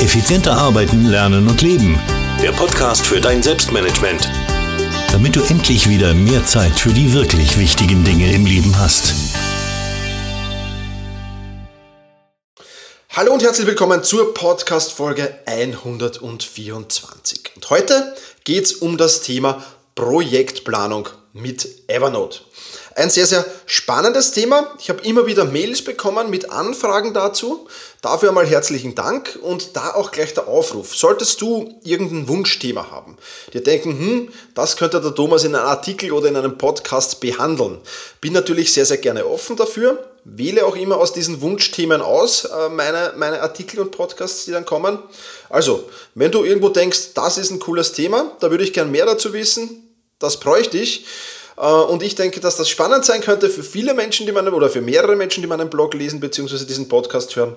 Effizienter arbeiten, lernen und leben. Der Podcast für dein Selbstmanagement. Damit du endlich wieder mehr Zeit für die wirklich wichtigen Dinge im Leben hast. Hallo und herzlich willkommen zur Podcast-Folge 124. Und heute geht es um das Thema Projektplanung mit Evernote. Ein sehr, sehr spannendes Thema. Ich habe immer wieder Mails bekommen mit Anfragen dazu. Dafür einmal herzlichen Dank und da auch gleich der Aufruf. Solltest du irgendein Wunschthema haben, dir denken, hm, das könnte der Thomas in einem Artikel oder in einem Podcast behandeln. Bin natürlich sehr, sehr gerne offen dafür. Wähle auch immer aus diesen Wunschthemen aus, äh, meine, meine Artikel und Podcasts, die dann kommen. Also, wenn du irgendwo denkst, das ist ein cooles Thema, da würde ich gern mehr dazu wissen, das bräuchte ich. Äh, und ich denke, dass das spannend sein könnte für viele Menschen, die meinen, oder für mehrere Menschen, die meinen Blog lesen, beziehungsweise diesen Podcast hören.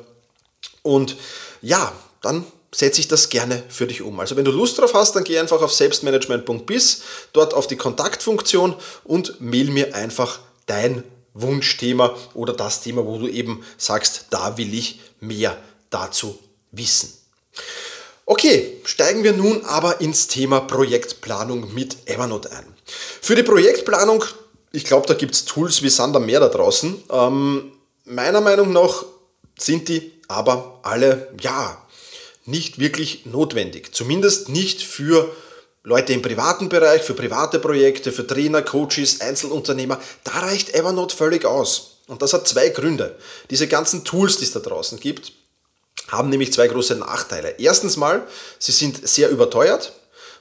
Und ja, dann setze ich das gerne für dich um. Also wenn du Lust drauf hast, dann geh einfach auf selbstmanagement.biz, dort auf die Kontaktfunktion und mail mir einfach dein Wunschthema oder das Thema, wo du eben sagst, da will ich mehr dazu wissen. Okay, steigen wir nun aber ins Thema Projektplanung mit Evernote ein. Für die Projektplanung, ich glaube, da gibt es Tools wie Sander mehr da draußen. Ähm, meiner Meinung nach sind die aber alle, ja, nicht wirklich notwendig. Zumindest nicht für Leute im privaten Bereich, für private Projekte, für Trainer, Coaches, Einzelunternehmer. Da reicht Evernote völlig aus. Und das hat zwei Gründe. Diese ganzen Tools, die es da draußen gibt, haben nämlich zwei große Nachteile. Erstens mal, sie sind sehr überteuert.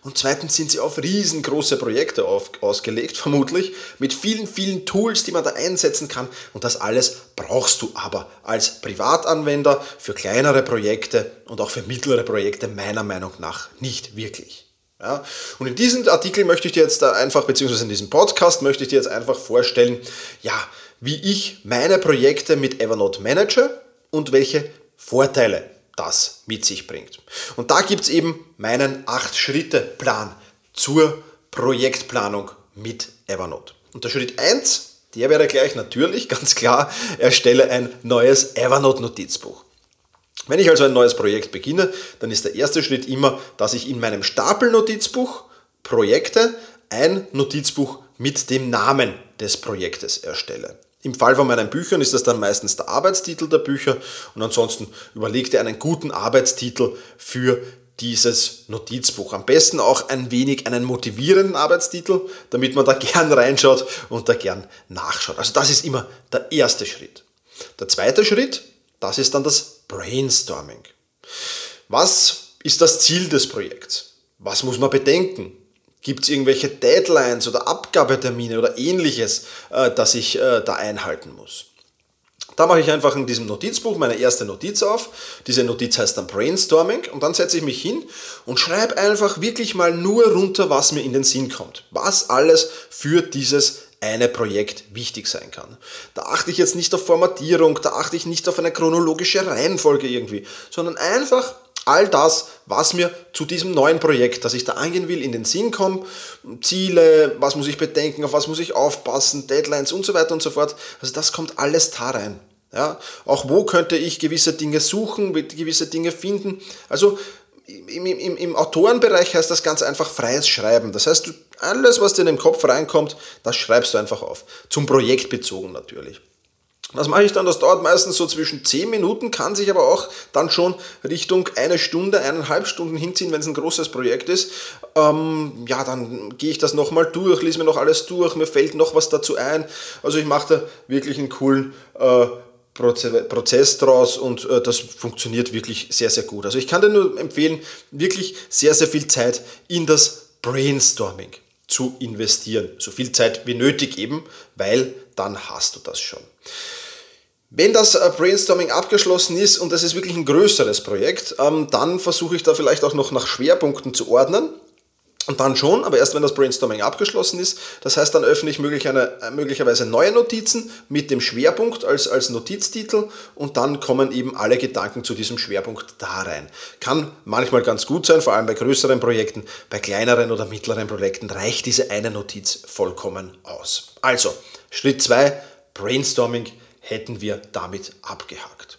Und zweitens sind sie auf riesengroße Projekte auf, ausgelegt, vermutlich, mit vielen, vielen Tools, die man da einsetzen kann. Und das alles brauchst du aber als Privatanwender für kleinere Projekte und auch für mittlere Projekte meiner Meinung nach nicht wirklich. Ja, und in diesem Artikel möchte ich dir jetzt einfach, beziehungsweise in diesem Podcast möchte ich dir jetzt einfach vorstellen, ja, wie ich meine Projekte mit Evernote manage und welche Vorteile das mit sich bringt. Und da gibt es eben meinen 8-Schritte-Plan zur Projektplanung mit Evernote. Und der Schritt 1, der wäre gleich natürlich, ganz klar, erstelle ein neues Evernote-Notizbuch. Wenn ich also ein neues Projekt beginne, dann ist der erste Schritt immer, dass ich in meinem Stapel-Notizbuch Projekte ein Notizbuch mit dem Namen des Projektes erstelle. Im Fall von meinen Büchern ist das dann meistens der Arbeitstitel der Bücher und ansonsten überlegt ihr einen guten Arbeitstitel für dieses Notizbuch. Am besten auch ein wenig einen motivierenden Arbeitstitel, damit man da gern reinschaut und da gern nachschaut. Also das ist immer der erste Schritt. Der zweite Schritt, das ist dann das Brainstorming. Was ist das Ziel des Projekts? Was muss man bedenken? Gibt es irgendwelche Deadlines oder Abgabetermine oder ähnliches, äh, das ich äh, da einhalten muss? Da mache ich einfach in diesem Notizbuch meine erste Notiz auf. Diese Notiz heißt dann Brainstorming und dann setze ich mich hin und schreibe einfach wirklich mal nur runter, was mir in den Sinn kommt. Was alles für dieses eine Projekt wichtig sein kann. Da achte ich jetzt nicht auf Formatierung, da achte ich nicht auf eine chronologische Reihenfolge irgendwie, sondern einfach all das, was mir zu diesem neuen Projekt, das ich da angehen will, in den Sinn kommt. Ziele, was muss ich bedenken, auf was muss ich aufpassen, Deadlines und so weiter und so fort. Also das kommt alles da rein. Ja, auch wo könnte ich gewisse Dinge suchen, gewisse Dinge finden. Also im, im, im Autorenbereich heißt das ganz einfach freies Schreiben. Das heißt, alles, was dir in den Kopf reinkommt, das schreibst du einfach auf. Zum Projekt bezogen natürlich. Was mache ich dann? Das dauert meistens so zwischen 10 Minuten, kann sich aber auch dann schon Richtung eine Stunde, eineinhalb Stunden hinziehen, wenn es ein großes Projekt ist. Ähm, ja, dann gehe ich das nochmal durch, lese mir noch alles durch, mir fällt noch was dazu ein. Also ich mache da wirklich einen coolen äh, Prozess draus und äh, das funktioniert wirklich sehr, sehr gut. Also ich kann dir nur empfehlen, wirklich sehr, sehr viel Zeit in das Brainstorming zu investieren. So viel Zeit wie nötig eben, weil dann hast du das schon. Wenn das äh, Brainstorming abgeschlossen ist und das ist wirklich ein größeres Projekt, ähm, dann versuche ich da vielleicht auch noch nach Schwerpunkten zu ordnen. Und dann schon, aber erst wenn das Brainstorming abgeschlossen ist. Das heißt, dann öffne ich möglich eine, äh, möglicherweise neue Notizen mit dem Schwerpunkt als, als Notiztitel und dann kommen eben alle Gedanken zu diesem Schwerpunkt da rein. Kann manchmal ganz gut sein, vor allem bei größeren Projekten. Bei kleineren oder mittleren Projekten reicht diese eine Notiz vollkommen aus. Also, Schritt 2, Brainstorming hätten wir damit abgehakt.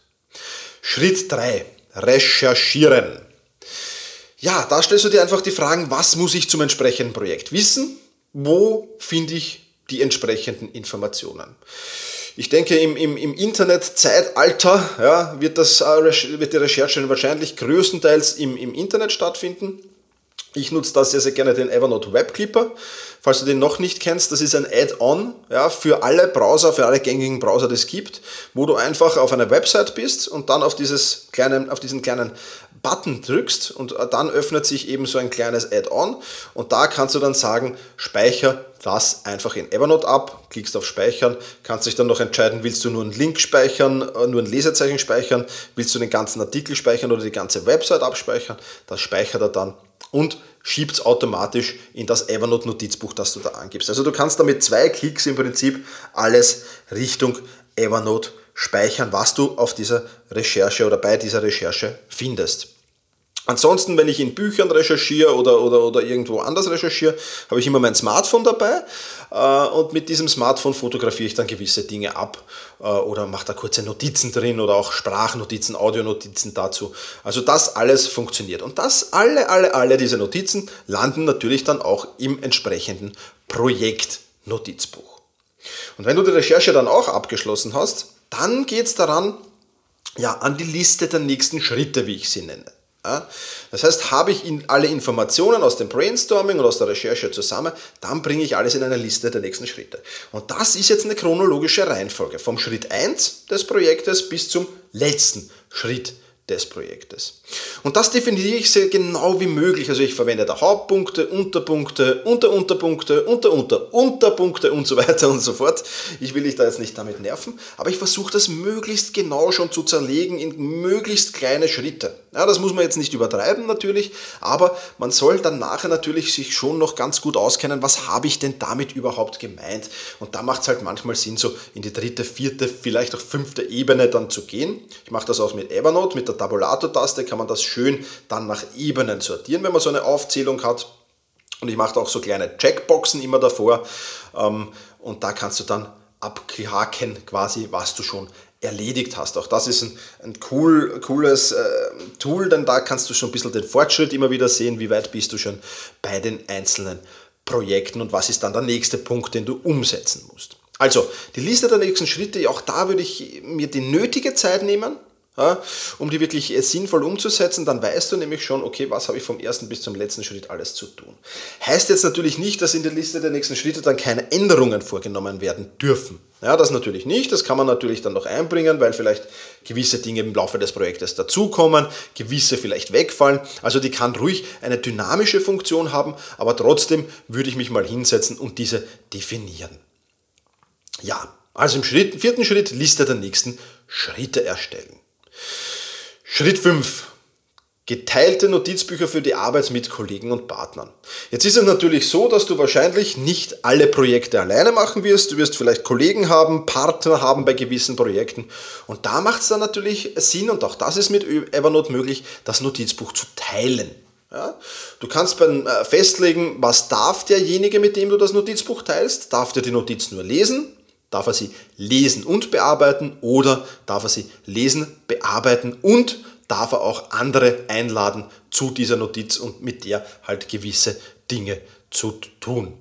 Schritt 3. Recherchieren. Ja, da stellst du dir einfach die Fragen, was muss ich zum entsprechenden Projekt wissen? Wo finde ich die entsprechenden Informationen? Ich denke, im, im, im Internetzeitalter ja, wird, das, äh, wird die Recherche wahrscheinlich größtenteils im, im Internet stattfinden. Ich nutze da sehr, sehr gerne den Evernote Web Clipper. Falls du den noch nicht kennst, das ist ein Add-on ja, für alle Browser, für alle gängigen Browser, die es gibt, wo du einfach auf einer Website bist und dann auf, dieses kleine, auf diesen kleinen Button drückst und dann öffnet sich eben so ein kleines Add-on und da kannst du dann sagen, speicher das einfach in Evernote ab, klickst auf Speichern, kannst dich dann noch entscheiden, willst du nur einen Link speichern, äh, nur ein Lesezeichen speichern, willst du den ganzen Artikel speichern oder die ganze Website abspeichern, das speichert er dann und schiebt es automatisch in das Evernote-Notizbuch, das du da angibst. Also du kannst damit zwei Klicks im Prinzip alles Richtung Evernote speichern, was du auf dieser Recherche oder bei dieser Recherche findest. Ansonsten, wenn ich in Büchern recherchiere oder, oder, oder irgendwo anders recherchiere, habe ich immer mein Smartphone dabei äh, und mit diesem Smartphone fotografiere ich dann gewisse Dinge ab äh, oder mache da kurze Notizen drin oder auch Sprachnotizen, Audionotizen dazu. Also das alles funktioniert. Und das, alle, alle, alle diese Notizen landen natürlich dann auch im entsprechenden Projektnotizbuch. Und wenn du die Recherche dann auch abgeschlossen hast, dann geht es daran, ja, an die Liste der nächsten Schritte, wie ich sie nenne. Das heißt, habe ich alle Informationen aus dem Brainstorming und aus der Recherche zusammen, dann bringe ich alles in eine Liste der nächsten Schritte. Und das ist jetzt eine chronologische Reihenfolge vom Schritt 1 des Projektes bis zum letzten Schritt des Projektes. Und das definiere ich sehr genau wie möglich. Also ich verwende da Hauptpunkte, Unterpunkte, Unterunterpunkte, Unterunter, Unterpunkte und so weiter und so fort. Ich will dich da jetzt nicht damit nerven, aber ich versuche das möglichst genau schon zu zerlegen in möglichst kleine Schritte. Ja, das muss man jetzt nicht übertreiben natürlich, aber man soll dann nachher natürlich sich schon noch ganz gut auskennen, was habe ich denn damit überhaupt gemeint. Und da macht es halt manchmal Sinn, so in die dritte, vierte, vielleicht auch fünfte Ebene dann zu gehen. Ich mache das auch mit Evernote, mit der Tabulator-Taste kann man das schön dann nach Ebenen sortieren, wenn man so eine Aufzählung hat. Und ich mache auch so kleine Checkboxen immer davor. Ähm, und da kannst du dann abhaken quasi, was du schon erledigt hast. Auch das ist ein, ein cool, cooles äh, Tool, denn da kannst du schon ein bisschen den Fortschritt immer wieder sehen, wie weit bist du schon bei den einzelnen Projekten und was ist dann der nächste Punkt, den du umsetzen musst. Also, die Liste der nächsten Schritte, auch da würde ich mir die nötige Zeit nehmen, ja, um die wirklich äh, sinnvoll umzusetzen, dann weißt du nämlich schon, okay, was habe ich vom ersten bis zum letzten Schritt alles zu tun. Heißt jetzt natürlich nicht, dass in der Liste der nächsten Schritte dann keine Änderungen vorgenommen werden dürfen. Ja, das natürlich nicht, das kann man natürlich dann noch einbringen, weil vielleicht gewisse Dinge im Laufe des Projektes dazukommen, gewisse vielleicht wegfallen. Also die kann ruhig eine dynamische Funktion haben, aber trotzdem würde ich mich mal hinsetzen und diese definieren. Ja, also im Schritt, vierten Schritt Liste der nächsten Schritte erstellen. Schritt 5. Geteilte Notizbücher für die Arbeit mit Kollegen und Partnern. Jetzt ist es natürlich so, dass du wahrscheinlich nicht alle Projekte alleine machen wirst. Du wirst vielleicht Kollegen haben, Partner haben bei gewissen Projekten. Und da macht es dann natürlich Sinn, und auch das ist mit Evernote möglich, das Notizbuch zu teilen. Ja? Du kannst beim äh, festlegen, was darf derjenige, mit dem du das Notizbuch teilst. Darf der die Notiz nur lesen? Darf er sie lesen und bearbeiten oder darf er sie lesen, bearbeiten und darf er auch andere einladen zu dieser Notiz und mit der halt gewisse Dinge zu tun.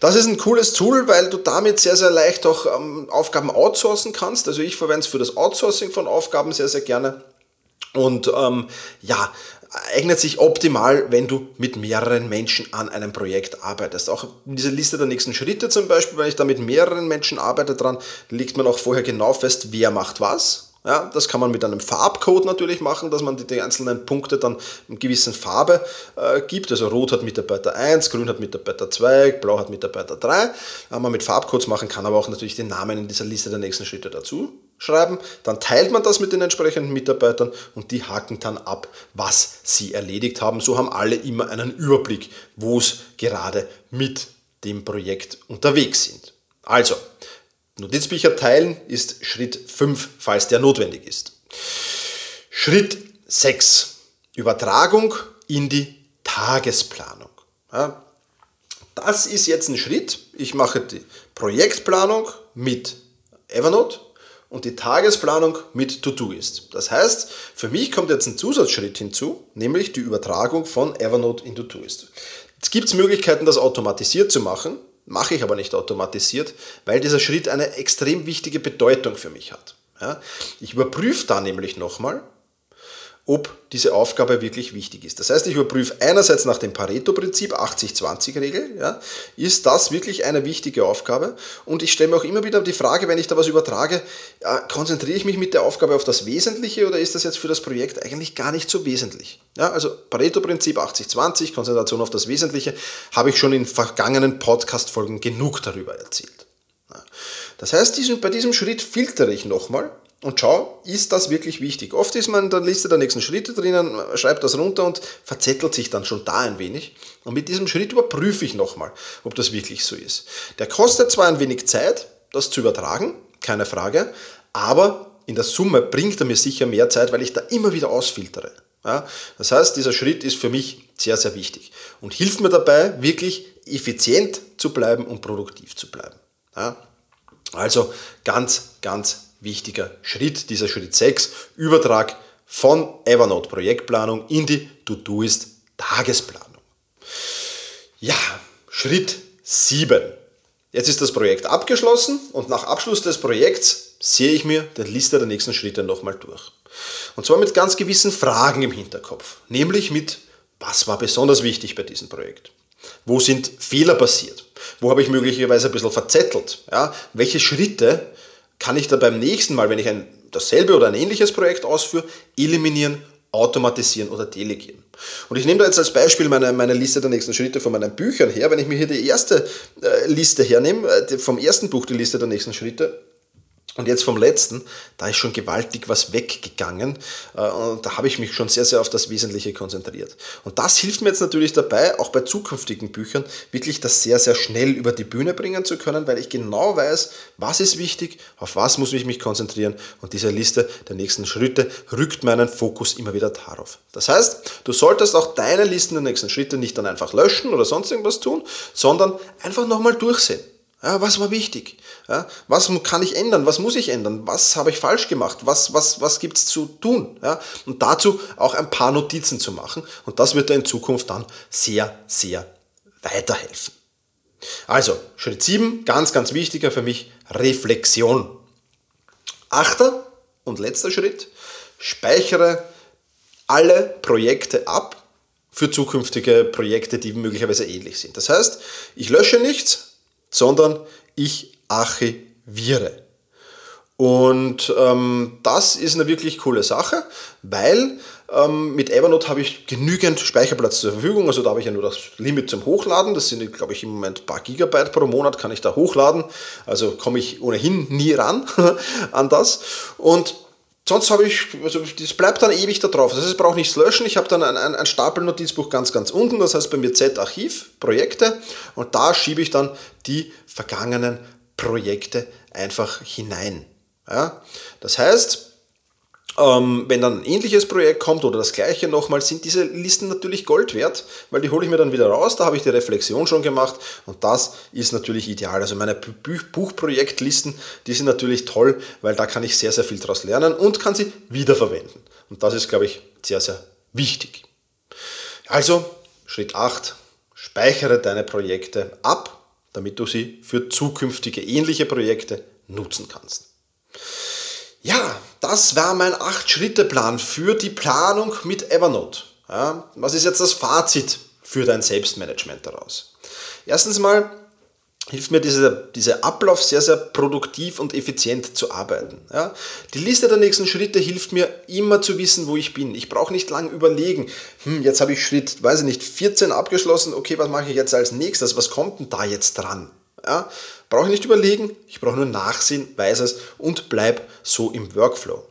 Das ist ein cooles Tool, weil du damit sehr, sehr leicht auch ähm, Aufgaben outsourcen kannst. Also ich verwende es für das Outsourcing von Aufgaben sehr, sehr gerne. Und ähm, ja, eignet sich optimal, wenn du mit mehreren Menschen an einem Projekt arbeitest. Auch in dieser Liste der nächsten Schritte zum Beispiel, wenn ich da mit mehreren Menschen arbeite dran, legt man auch vorher genau fest, wer macht was. Ja, das kann man mit einem Farbcode natürlich machen, dass man die, die einzelnen Punkte dann in gewissen Farbe äh, gibt. Also Rot hat Mitarbeiter 1, Grün hat Mitarbeiter 2, Blau hat Mitarbeiter 3. Kann man mit Farbcodes machen, kann aber auch natürlich den Namen in dieser Liste der nächsten Schritte dazu schreiben. Dann teilt man das mit den entsprechenden Mitarbeitern und die haken dann ab, was sie erledigt haben. So haben alle immer einen Überblick, wo es gerade mit dem Projekt unterwegs sind. Also, Notizbücher teilen ist Schritt 5, falls der notwendig ist. Schritt 6. Übertragung in die Tagesplanung. Ja, das ist jetzt ein Schritt. Ich mache die Projektplanung mit Evernote und die Tagesplanung mit To-Do-Ist. Das heißt, für mich kommt jetzt ein Zusatzschritt hinzu, nämlich die Übertragung von Evernote in To-Do-Ist. Jetzt gibt Möglichkeiten, das automatisiert zu machen, mache ich aber nicht automatisiert, weil dieser Schritt eine extrem wichtige Bedeutung für mich hat. Ja, ich überprüfe da nämlich nochmal, ob diese Aufgabe wirklich wichtig ist. Das heißt, ich überprüfe einerseits nach dem Pareto-Prinzip, 80-20-Regel, ja, ist das wirklich eine wichtige Aufgabe? Und ich stelle mir auch immer wieder die Frage, wenn ich da was übertrage, ja, konzentriere ich mich mit der Aufgabe auf das Wesentliche oder ist das jetzt für das Projekt eigentlich gar nicht so wesentlich? Ja, also Pareto-Prinzip 80-20, Konzentration auf das Wesentliche, habe ich schon in vergangenen Podcast-Folgen genug darüber erzählt. Das heißt, bei diesem Schritt filtere ich nochmal und schau, ist das wirklich wichtig? Oft ist man in der Liste der nächsten Schritte drinnen, schreibt das runter und verzettelt sich dann schon da ein wenig. Und mit diesem Schritt überprüfe ich nochmal, ob das wirklich so ist. Der kostet zwar ein wenig Zeit, das zu übertragen, keine Frage, aber in der Summe bringt er mir sicher mehr Zeit, weil ich da immer wieder ausfiltere. Ja, das heißt, dieser Schritt ist für mich sehr, sehr wichtig und hilft mir dabei, wirklich effizient zu bleiben und produktiv zu bleiben. Ja, also ganz, ganz wichtiger Schritt, dieser Schritt 6, Übertrag von Evernote Projektplanung in die To-Doist Tagesplanung. Ja, Schritt 7. Jetzt ist das Projekt abgeschlossen und nach Abschluss des Projekts sehe ich mir die Liste der nächsten Schritte nochmal durch. Und zwar mit ganz gewissen Fragen im Hinterkopf, nämlich mit, was war besonders wichtig bei diesem Projekt? Wo sind Fehler passiert? Wo habe ich möglicherweise ein bisschen verzettelt? Ja? Welche Schritte kann ich dann beim nächsten Mal, wenn ich ein, dasselbe oder ein ähnliches Projekt ausführe, eliminieren, automatisieren oder delegieren. Und ich nehme da jetzt als Beispiel meine, meine Liste der nächsten Schritte von meinen Büchern her. Wenn ich mir hier die erste äh, Liste hernehme, äh, vom ersten Buch die Liste der nächsten Schritte, und jetzt vom letzten, da ist schon gewaltig was weggegangen äh, und da habe ich mich schon sehr, sehr auf das Wesentliche konzentriert. Und das hilft mir jetzt natürlich dabei, auch bei zukünftigen Büchern, wirklich das sehr, sehr schnell über die Bühne bringen zu können, weil ich genau weiß, was ist wichtig, auf was muss ich mich konzentrieren und diese Liste der nächsten Schritte rückt meinen Fokus immer wieder darauf. Das heißt, du solltest auch deine Listen der nächsten Schritte nicht dann einfach löschen oder sonst irgendwas tun, sondern einfach nochmal durchsehen. Ja, was war wichtig? Ja, was kann ich ändern? Was muss ich ändern? Was habe ich falsch gemacht? Was, was, was gibt es zu tun? Ja, und dazu auch ein paar Notizen zu machen. Und das wird dir in Zukunft dann sehr, sehr weiterhelfen. Also, Schritt 7, ganz, ganz wichtiger für mich, Reflexion. Achter und letzter Schritt, speichere alle Projekte ab für zukünftige Projekte, die möglicherweise ähnlich sind. Das heißt, ich lösche nichts, sondern ich archiviere. Und ähm, das ist eine wirklich coole Sache, weil ähm, mit Evernote habe ich genügend Speicherplatz zur Verfügung. Also da habe ich ja nur das Limit zum Hochladen. Das sind, glaube ich, im Moment ein paar Gigabyte pro Monat kann ich da hochladen. Also komme ich ohnehin nie ran an das. Und sonst habe ich, also das bleibt dann ewig da drauf. Das heißt, ich brauche nichts löschen. Ich habe dann ein, ein, ein Stapelnotizbuch ganz, ganz unten. Das heißt bei mir Z-Archiv, Projekte. Und da schiebe ich dann die vergangenen Projekte einfach hinein. Ja? Das heißt, ähm, wenn dann ein ähnliches Projekt kommt oder das gleiche nochmal, sind diese Listen natürlich Gold wert, weil die hole ich mir dann wieder raus, da habe ich die Reflexion schon gemacht und das ist natürlich ideal. Also meine Buchprojektlisten, die sind natürlich toll, weil da kann ich sehr, sehr viel daraus lernen und kann sie wiederverwenden. Und das ist, glaube ich, sehr, sehr wichtig. Also, Schritt 8, speichere deine Projekte ab damit du sie für zukünftige ähnliche Projekte nutzen kannst. Ja, das war mein 8-Schritte-Plan für die Planung mit Evernote. Ja, was ist jetzt das Fazit für dein Selbstmanagement daraus? Erstens mal, hilft mir dieser, dieser Ablauf sehr, sehr produktiv und effizient zu arbeiten. Ja? Die Liste der nächsten Schritte hilft mir immer zu wissen, wo ich bin. Ich brauche nicht lange überlegen, hm, jetzt habe ich Schritt, weiß ich nicht, 14 abgeschlossen, okay, was mache ich jetzt als nächstes, was kommt denn da jetzt dran? Ja? Brauche ich nicht überlegen, ich brauche nur nachsehen, weiß es und bleib so im Workflow.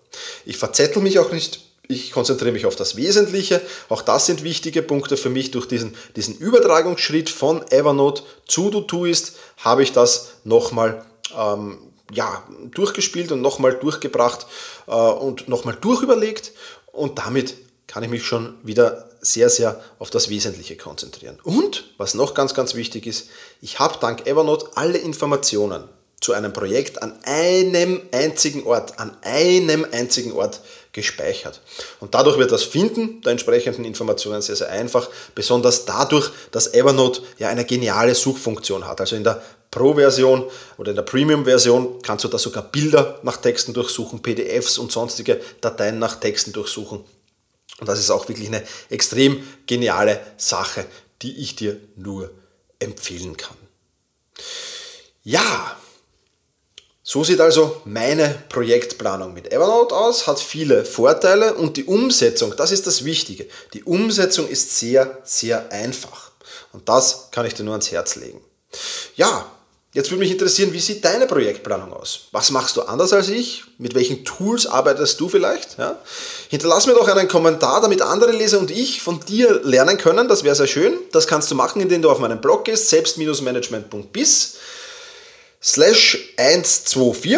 Ich verzettel mich auch nicht ich konzentriere mich auf das Wesentliche. Auch das sind wichtige Punkte für mich. Durch diesen, diesen Übertragungsschritt von Evernote zu Todoist habe ich das nochmal ähm, ja, durchgespielt und nochmal durchgebracht äh, und nochmal durchüberlegt. Und damit kann ich mich schon wieder sehr, sehr auf das Wesentliche konzentrieren. Und was noch ganz, ganz wichtig ist, ich habe dank Evernote alle Informationen zu einem Projekt an einem einzigen Ort, an einem einzigen Ort gespeichert. Und dadurch wird das Finden der entsprechenden Informationen sehr, sehr einfach, besonders dadurch, dass Evernote ja eine geniale Suchfunktion hat. Also in der Pro-Version oder in der Premium-Version kannst du da sogar Bilder nach Texten durchsuchen, PDFs und sonstige Dateien nach Texten durchsuchen. Und das ist auch wirklich eine extrem geniale Sache, die ich dir nur empfehlen kann. Ja, so sieht also meine Projektplanung mit Evernote aus, hat viele Vorteile und die Umsetzung, das ist das Wichtige. Die Umsetzung ist sehr, sehr einfach. Und das kann ich dir nur ans Herz legen. Ja, Jetzt würde mich interessieren, wie sieht deine Projektplanung aus? Was machst du anders als ich? Mit welchen Tools arbeitest du vielleicht? Ja? Hinterlass mir doch einen Kommentar, damit andere Leser und ich von dir lernen können. Das wäre sehr schön. Das kannst du machen, indem du auf meinen Blog gehst, selbst-management.bis slash 124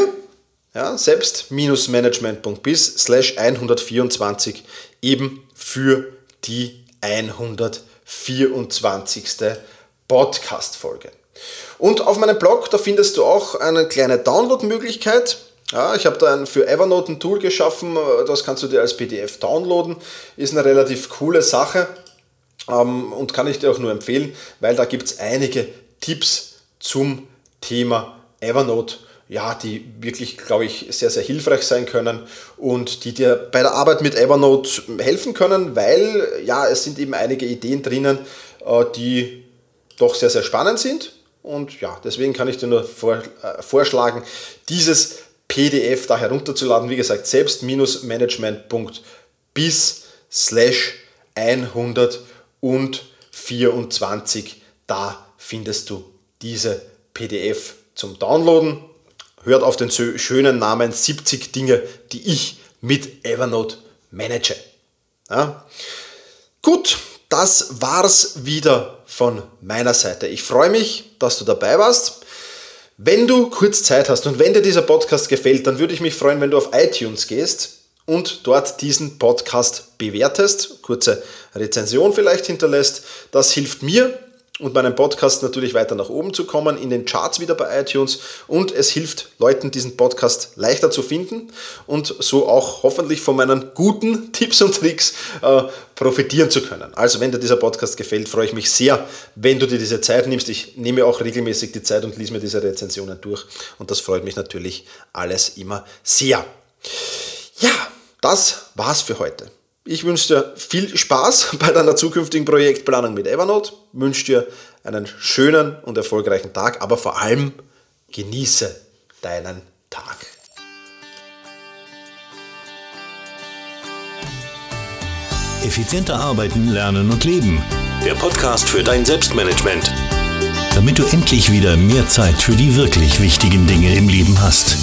ja, selbst-management.bis slash 124 eben für die 124. Podcast-Folge. Und auf meinem Blog, da findest du auch eine kleine Download-Möglichkeit. Ja, ich habe da ein, für Evernote ein Tool geschaffen, das kannst du dir als PDF downloaden. Ist eine relativ coole Sache ähm, und kann ich dir auch nur empfehlen, weil da gibt es einige Tipps zum Thema Evernote, ja, die wirklich, glaube ich, sehr, sehr hilfreich sein können und die dir bei der Arbeit mit Evernote helfen können, weil ja, es sind eben einige Ideen drinnen, äh, die doch sehr, sehr spannend sind und ja, deswegen kann ich dir nur vor, äh, vorschlagen, dieses PDF da herunterzuladen. Wie gesagt, selbst-management.bis slash 124. Da findest du diese PDF zum Downloaden. Hört auf den schönen Namen 70 Dinge, die ich mit Evernote manage. Ja. Gut, das war's wieder von meiner Seite. Ich freue mich, dass du dabei warst. Wenn du kurz Zeit hast und wenn dir dieser Podcast gefällt, dann würde ich mich freuen, wenn du auf iTunes gehst und dort diesen Podcast bewertest, kurze Rezension vielleicht hinterlässt. Das hilft mir, und meinem Podcast natürlich weiter nach oben zu kommen, in den Charts wieder bei iTunes und es hilft Leuten, diesen Podcast leichter zu finden und so auch hoffentlich von meinen guten Tipps und Tricks äh, profitieren zu können. Also wenn dir dieser Podcast gefällt, freue ich mich sehr, wenn du dir diese Zeit nimmst. Ich nehme auch regelmäßig die Zeit und lese mir diese Rezensionen durch und das freut mich natürlich alles immer sehr. Ja, das war's für heute. Ich wünsche dir viel Spaß bei deiner zukünftigen Projektplanung mit Evernote, wünsche dir einen schönen und erfolgreichen Tag, aber vor allem genieße deinen Tag. Effizienter arbeiten, lernen und leben. Der Podcast für dein Selbstmanagement. Damit du endlich wieder mehr Zeit für die wirklich wichtigen Dinge im Leben hast.